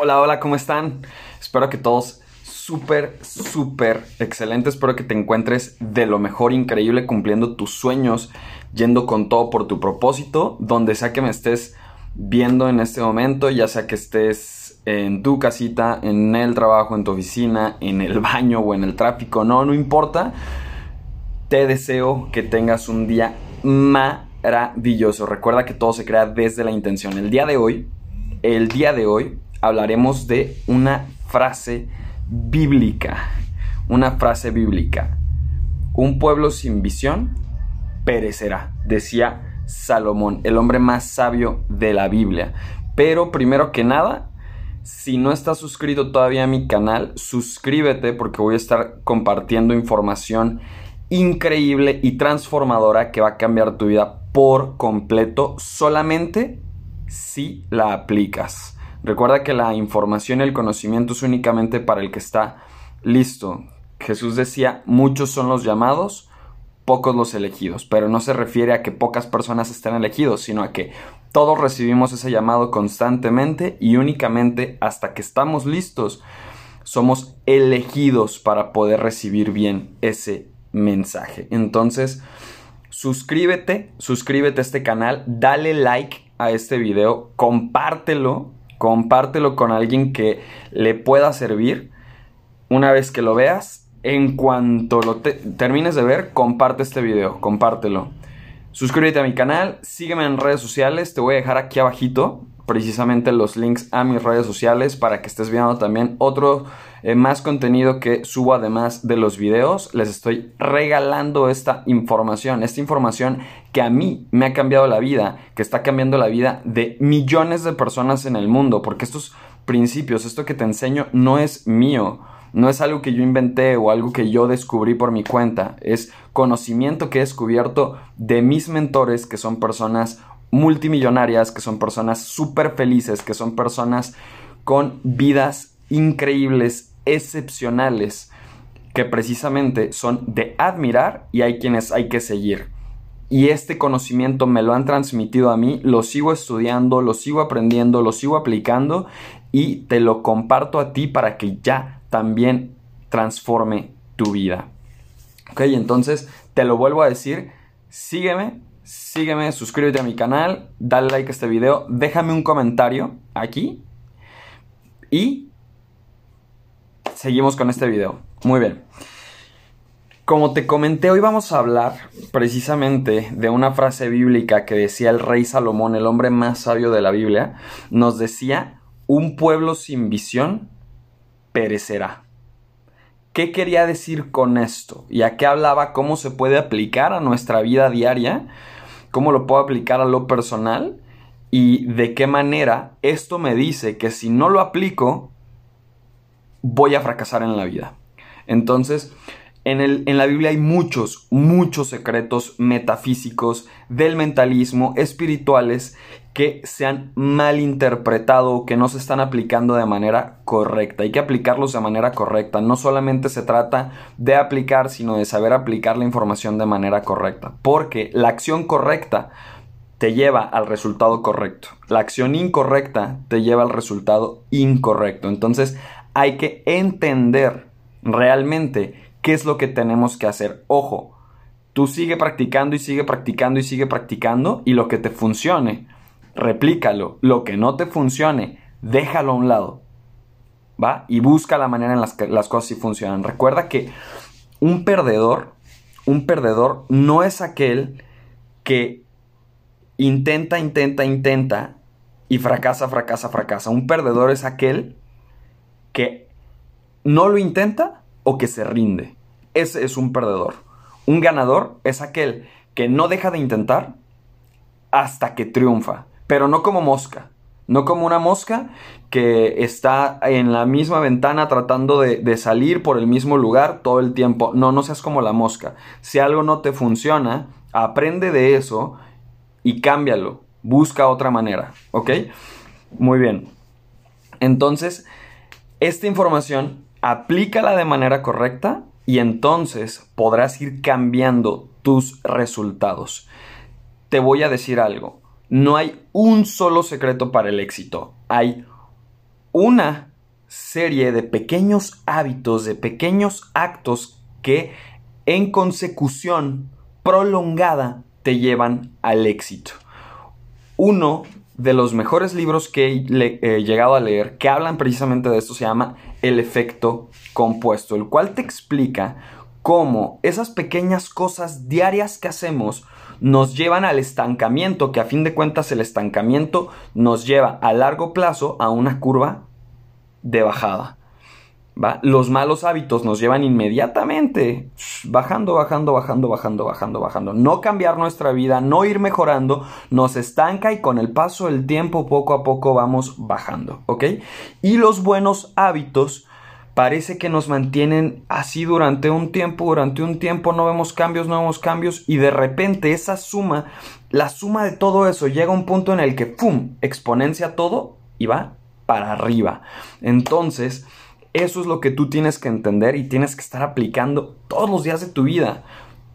Hola, hola, ¿cómo están? Espero que todos súper, súper excelentes. Espero que te encuentres de lo mejor, increíble, cumpliendo tus sueños, yendo con todo por tu propósito, donde sea que me estés viendo en este momento, ya sea que estés en tu casita, en el trabajo, en tu oficina, en el baño o en el tráfico, no, no importa. Te deseo que tengas un día maravilloso. Recuerda que todo se crea desde la intención. El día de hoy, el día de hoy hablaremos de una frase bíblica. Una frase bíblica. Un pueblo sin visión perecerá, decía Salomón, el hombre más sabio de la Biblia. Pero primero que nada, si no estás suscrito todavía a mi canal, suscríbete porque voy a estar compartiendo información increíble y transformadora que va a cambiar tu vida por completo solamente si la aplicas. Recuerda que la información y el conocimiento es únicamente para el que está listo. Jesús decía, muchos son los llamados, pocos los elegidos, pero no se refiere a que pocas personas estén elegidos, sino a que todos recibimos ese llamado constantemente y únicamente hasta que estamos listos somos elegidos para poder recibir bien ese mensaje. Entonces, suscríbete, suscríbete a este canal, dale like a este video, compártelo compártelo con alguien que le pueda servir. Una vez que lo veas, en cuanto lo termines de ver, comparte este video, compártelo. Suscríbete a mi canal, sígueme en redes sociales, te voy a dejar aquí abajito precisamente los links a mis redes sociales para que estés viendo también otro eh, más contenido que subo además de los videos. Les estoy regalando esta información, esta información que a mí me ha cambiado la vida, que está cambiando la vida de millones de personas en el mundo, porque estos principios, esto que te enseño no es mío. No es algo que yo inventé o algo que yo descubrí por mi cuenta. Es conocimiento que he descubierto de mis mentores, que son personas multimillonarias, que son personas súper felices, que son personas con vidas increíbles, excepcionales, que precisamente son de admirar y hay quienes hay que seguir. Y este conocimiento me lo han transmitido a mí, lo sigo estudiando, lo sigo aprendiendo, lo sigo aplicando y te lo comparto a ti para que ya también transforme tu vida. Ok, entonces te lo vuelvo a decir, sígueme, sígueme, suscríbete a mi canal, dale like a este video, déjame un comentario aquí y seguimos con este video. Muy bien. Como te comenté, hoy vamos a hablar precisamente de una frase bíblica que decía el rey Salomón, el hombre más sabio de la Biblia, nos decía, un pueblo sin visión perecerá. ¿Qué quería decir con esto? ¿Y a qué hablaba? ¿Cómo se puede aplicar a nuestra vida diaria? Cómo lo puedo aplicar a lo personal y de qué manera esto me dice que si no lo aplico, voy a fracasar en la vida. Entonces, en, el, en, la Biblia hay muchos, muchos secretos metafísicos del mentalismo, espirituales, que se han malinterpretado que no se están aplicando de manera correcta. Hay que aplicarlos de manera correcta. No solamente se trata de aplicar, sino de saber aplicar la información de manera correcta. Porque la acción correcta te lleva al resultado correcto. La acción incorrecta te lleva al resultado incorrecto. Entonces hay que entender realmente qué es lo que tenemos que hacer. Ojo, tú sigue practicando y sigue practicando y sigue practicando y lo que te funcione replícalo. Lo que no te funcione, déjalo a un lado. ¿Va? Y busca la manera en la que las cosas sí funcionan. Recuerda que un perdedor, un perdedor no es aquel que intenta, intenta, intenta y fracasa, fracasa, fracasa. Un perdedor es aquel que no lo intenta o que se rinde. Ese es un perdedor. Un ganador es aquel que no deja de intentar hasta que triunfa pero no como mosca. No como una mosca que está en la misma ventana tratando de, salir por el mismo lugar todo el tiempo. No, no seas como la mosca. Si algo no te funciona, aprende de eso y cámbialo. Busca otra manera. ¿Ok? Muy bien. Entonces, esta información aplícala de manera correcta y entonces podrás ir cambiando tus resultados. Te voy a decir algo no hay un solo secreto para el éxito. Hay una serie de pequeños hábitos, de pequeños actos que en consecución prolongada te llevan al éxito. Uno de los mejores libros que he llegado a leer que hablan precisamente de esto se llama El efecto compuesto, el cual te explica cómo esas pequeñas cosas diarias que hacemos nos llevan al estancamiento, que a fin de cuentas el estancamiento nos lleva a largo plazo a una curva de bajada. Los malos hábitos nos llevan inmediatamente bajando, bajando, bajando, bajando, bajando, bajando. No cambiar nuestra vida, no ir mejorando, nos estanca y con el paso del tiempo poco a poco vamos bajando, ¿ok? Y los buenos hábitos parece que nos mantienen así durante un tiempo, durante un tiempo no vemos cambios, no vemos cambios y de repente esa suma, la suma de todo eso llega a un punto en el que ¡pum! exponencia todo y va para arriba. Entonces, eso es lo que tú tienes que entender y tienes que estar aplicando todos los días de tu vida.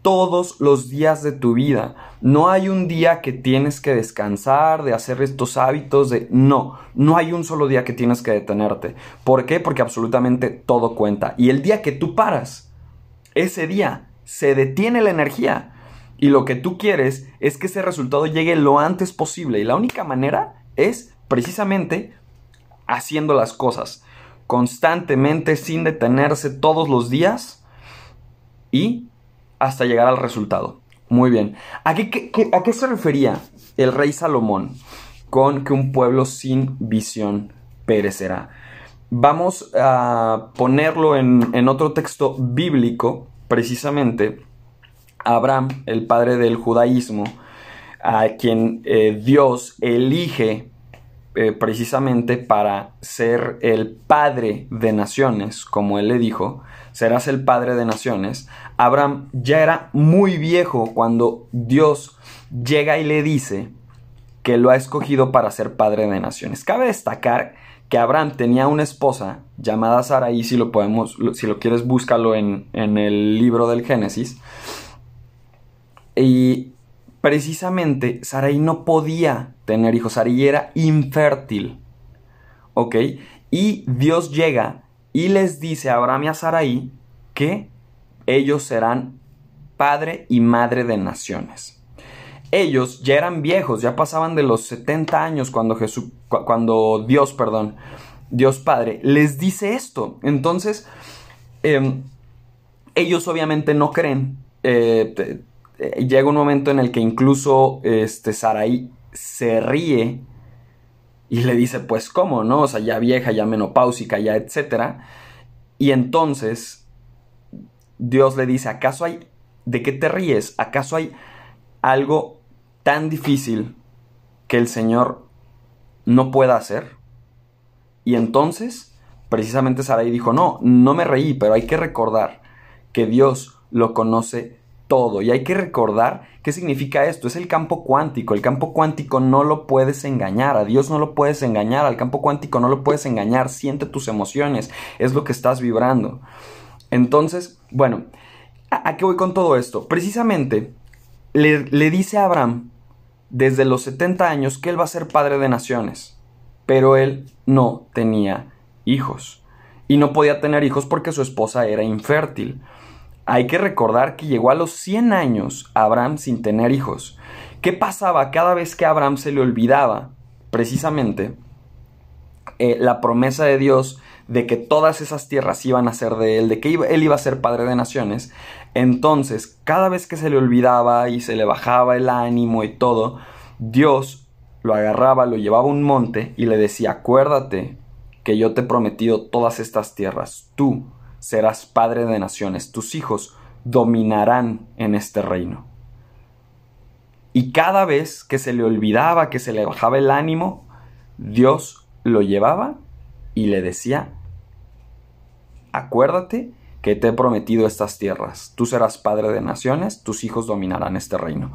Todos los días de tu vida. No hay un día que tienes que descansar, de hacer estos hábitos, de... No, no hay un solo día que tienes que detenerte. ¿Por qué? Porque absolutamente todo cuenta. Y el día que tú paras, ese día se detiene la energía. Y lo que tú quieres es que ese resultado llegue lo antes posible. Y la única manera es precisamente haciendo las cosas constantemente sin detenerse todos los días y hasta llegar al resultado. Muy bien. ¿A qué, a qué se refería el rey Salomón con que un pueblo sin visión perecerá? Vamos a ponerlo en, otro texto bíblico, precisamente. Abraham, el padre del judaísmo, a quien eh, Dios elige eh, precisamente para ser el padre de naciones, como él le dijo, serás el padre de naciones, Abraham ya era muy viejo cuando Dios llega y le dice que lo ha escogido para ser padre de naciones. Cabe destacar que Abraham tenía una esposa llamada Sarai, si lo podemos, si lo quieres búscalo en, en el libro del Génesis. Y precisamente Sarai no podía tener hijos, Sarai era infértil. ¿Ok? Y Dios llega y les dice a Abraham y a Sarai que ellos serán padre y madre de naciones. Ellos ya eran viejos, ya pasaban de los 70 años cuando Jesús, cuando Dios, perdón, Dios Padre, les dice esto. Entonces, em, ellos obviamente no creen. Eh, eh, llega un momento en el que incluso este, Saraí se ríe y le dice, pues cómo, ¿no? O sea, ya vieja, ya menopáusica, ya etcétera. Y entonces Dios le dice, ¿acaso hay, de qué te ríes? ¿Acaso hay algo tan difícil que el Señor no pueda hacer? Y entonces, precisamente Sarai dijo, no, no me reí, pero hay que recordar que Dios lo conoce todo. Y hay que recordar qué significa esto. Es el campo cuántico. El campo cuántico no lo puedes engañar. A Dios no lo puedes engañar. Al campo cuántico no lo puedes engañar. Siente tus emociones. Es lo que estás vibrando. Entonces, bueno, ¿a, qué voy con todo esto? Precisamente le, le dice a Abraham desde los 70 años que él va a ser padre de naciones. Pero él no tenía hijos. Y no podía tener hijos porque su esposa era infértil. Hay que recordar que llegó a los 100 años Abraham sin tener hijos. ¿Qué pasaba cada vez que a Abraham se le olvidaba precisamente eh, la promesa de Dios de que todas esas tierras iban a ser de él, de que él iba a ser padre de naciones? Entonces, cada vez que se le olvidaba y se le bajaba el ánimo y todo, Dios lo agarraba, lo llevaba a un monte y le decía, acuérdate que yo te he prometido todas estas tierras, tú serás padre de naciones, tus hijos dominarán en este reino. Y cada vez que se le olvidaba, que se le bajaba el ánimo, Dios lo llevaba y le decía, acuérdate que te he prometido estas tierras, tú serás padre de naciones, tus hijos dominarán este reino.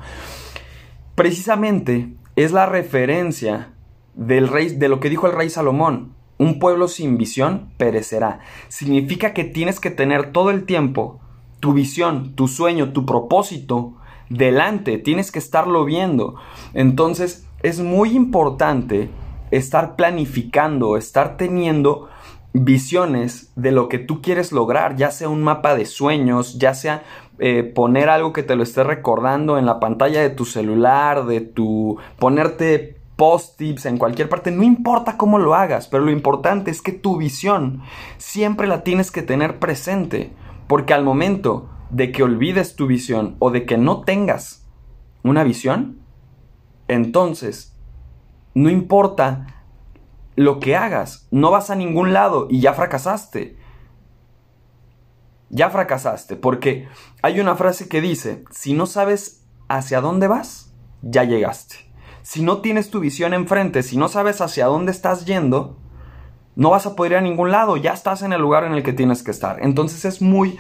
Precisamente es la referencia del rey, de lo que dijo el rey Salomón. Un pueblo sin visión perecerá. Significa que tienes que tener todo el tiempo tu visión, tu sueño, tu propósito delante. Tienes que estarlo viendo. Entonces es muy importante estar planificando, estar teniendo visiones de lo que tú quieres lograr, ya sea un mapa de sueños, ya sea eh, poner algo que te lo esté recordando en la pantalla de tu celular, de tu ponerte post-tips en cualquier parte, no importa cómo lo hagas, pero lo importante es que tu visión siempre la tienes que tener presente, porque al momento de que olvides tu visión o de que no tengas una visión, entonces no importa lo que hagas, no vas a ningún lado y ya fracasaste. Ya fracasaste, porque hay una frase que dice, si no sabes hacia dónde vas, ya llegaste. Si no tienes tu visión enfrente, si no sabes hacia dónde estás yendo, no vas a poder ir a ningún lado, ya estás en el lugar en el que tienes que estar. Entonces es muy,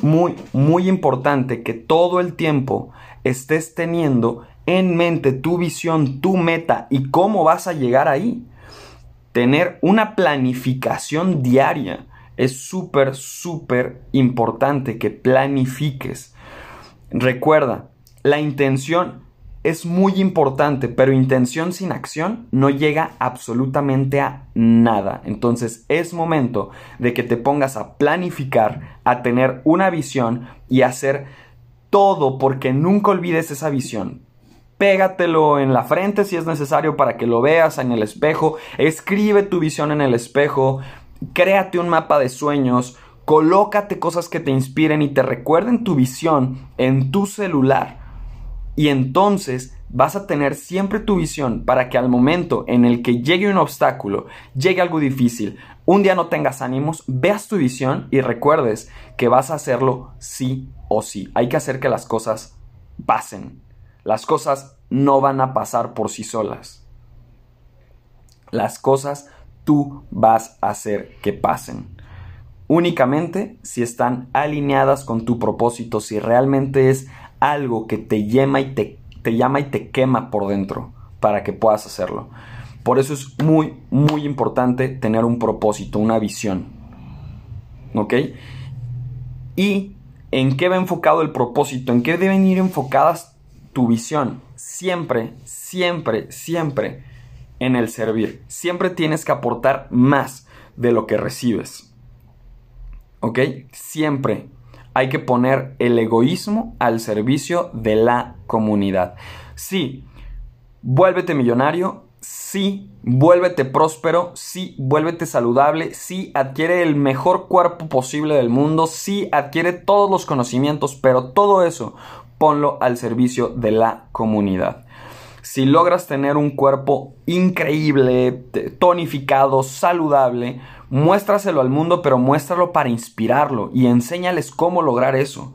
muy, muy importante que todo el tiempo estés teniendo en mente tu visión, tu meta y cómo vas a llegar ahí tener una planificación diaria. Es súper, súper importante que planifiques. Recuerda, la intención es muy importante, pero intención sin acción no llega absolutamente a nada. Entonces es momento de que te pongas a planificar, a tener una visión y hacer todo porque nunca olvides esa visión pégatelo en la frente si es necesario para que lo veas en el espejo, escribe tu visión en el espejo, créate un mapa de sueños, colócate cosas que te inspiren y te recuerden tu visión en tu celular. Y entonces vas a tener siempre tu visión para que al momento en el que llegue un obstáculo, llegue algo difícil, un día no tengas ánimos, veas tu visión y recuerdes que vas a hacerlo sí o sí. Hay que hacer que las cosas pasen. Las cosas no van a pasar por sí solas. Las cosas tú vas a hacer que pasen. Únicamente si están alineadas con tu propósito, si realmente es algo que te llama y te, te llama y te quema por dentro para que puedas hacerlo. Por eso es muy, muy importante tener un propósito, una visión. ¿Ok? ¿Y en qué va enfocado el propósito? ¿En qué deben ir enfocadas tu visión siempre, siempre, siempre en el servir. Siempre tienes que aportar más de lo que recibes. ¿Ok? Siempre hay que poner el egoísmo al servicio de la comunidad. Sí, vuélvete millonario. Sí, vuélvete próspero. Sí, vuélvete saludable. Sí, adquiere el mejor cuerpo posible del mundo. Sí, adquiere todos los conocimientos. Pero todo eso ponlo al servicio de la comunidad. Si logras tener un cuerpo increíble, tonificado, saludable, muéstraselo al mundo, pero muéstralo para inspirarlo y enséñales cómo lograr eso.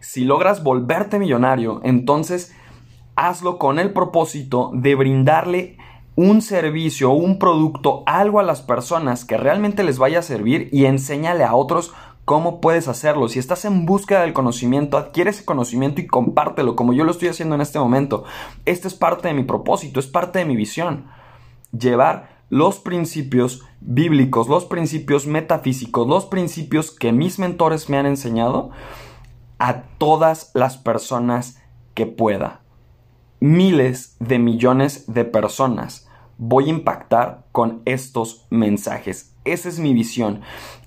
Si logras volverte millonario, entonces hazlo con el propósito de brindarle un servicio, un producto, algo a las personas que realmente les vaya a servir y enséñale a otros cómo puedes hacerlo. Si estás en búsqueda del conocimiento, adquiere ese conocimiento y compártelo como yo lo estoy haciendo en este momento. Este es parte de mi propósito, es parte de mi visión. Llevar los principios bíblicos, los principios metafísicos, los principios que mis mentores me han enseñado a todas las personas que pueda. Miles de millones de personas voy a impactar con estos mensajes. Esa es mi visión.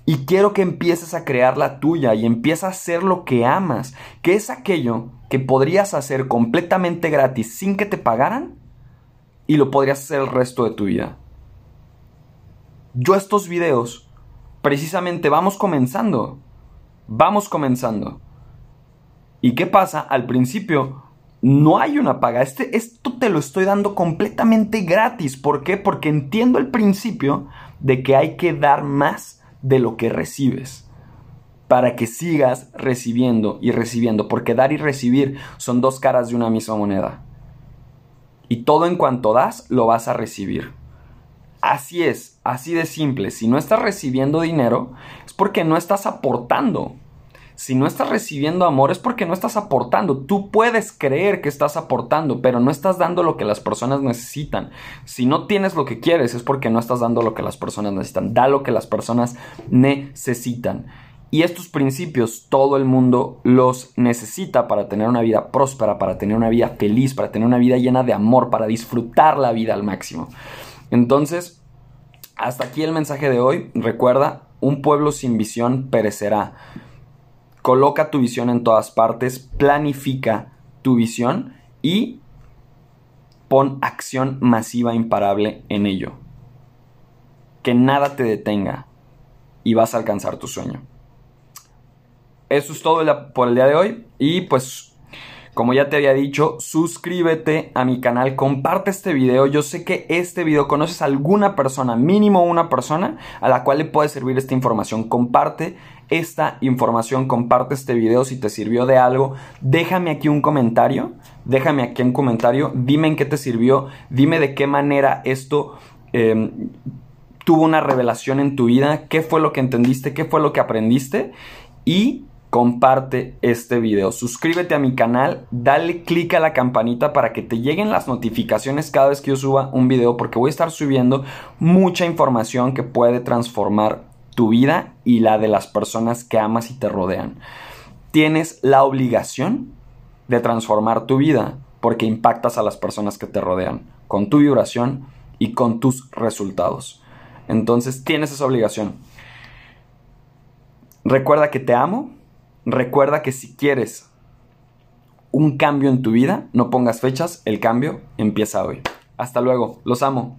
Y quiero que empieces a crear la tuya y empieza a hacer lo que amas, que es aquello que podrías hacer completamente gratis sin que te pagaran y lo podrías hacer el resto de tu vida. Yo estos videos, precisamente vamos comenzando, vamos comenzando. ¿Y qué pasa? Al principio no hay una paga. Este, esto te lo estoy dando completamente gratis. ¿Por qué? Porque entiendo el principio de que hay que dar más de lo que recibes para que sigas recibiendo y recibiendo, porque dar y recibir son dos caras de una misma moneda. Y todo en cuanto das, lo vas a recibir. Así es, así de simple. Si no estás recibiendo dinero, es porque no estás aportando. Si no estás recibiendo amor es porque no estás aportando. Tú puedes creer que estás aportando, pero no estás dando lo que las personas necesitan. Si no tienes lo que quieres es porque no estás dando lo que las personas necesitan. Da lo que las personas necesitan. Y estos principios todo el mundo los necesita para tener una vida próspera, para tener una vida feliz, para tener una vida llena de amor, para disfrutar la vida al máximo. Entonces, hasta aquí el mensaje de hoy. Recuerda, un pueblo sin visión perecerá. Coloca tu visión en todas partes, planifica tu visión y pon acción masiva imparable en ello. Que nada te detenga y vas a alcanzar tu sueño. Eso es todo por el día de hoy y pues como ya te había dicho, suscríbete a mi canal, comparte este video. Yo sé que este video conoces a alguna persona, mínimo una persona, a la cual le puede servir esta información. Comparte esta información, comparte este video si te sirvió de algo. Déjame aquí un comentario, déjame aquí un comentario, dime en qué te sirvió, dime de qué manera esto... Em, tuvo una revelación en tu vida, qué fue lo que entendiste, qué fue lo que aprendiste y comparte este video, suscríbete a mi canal, dale click a la campanita para que te lleguen las notificaciones cada vez que yo suba un video porque voy a estar subiendo mucha información que puede transformar tu vida y la de las personas que amas y te rodean. Tienes la obligación de transformar tu vida porque impactas a las personas que te rodean con tu vibración y con tus resultados. Entonces tienes esa obligación. Recuerda que te amo, Recuerda que si quieres un cambio en tu vida, no pongas fechas, el cambio empieza hoy. Hasta luego, los amo.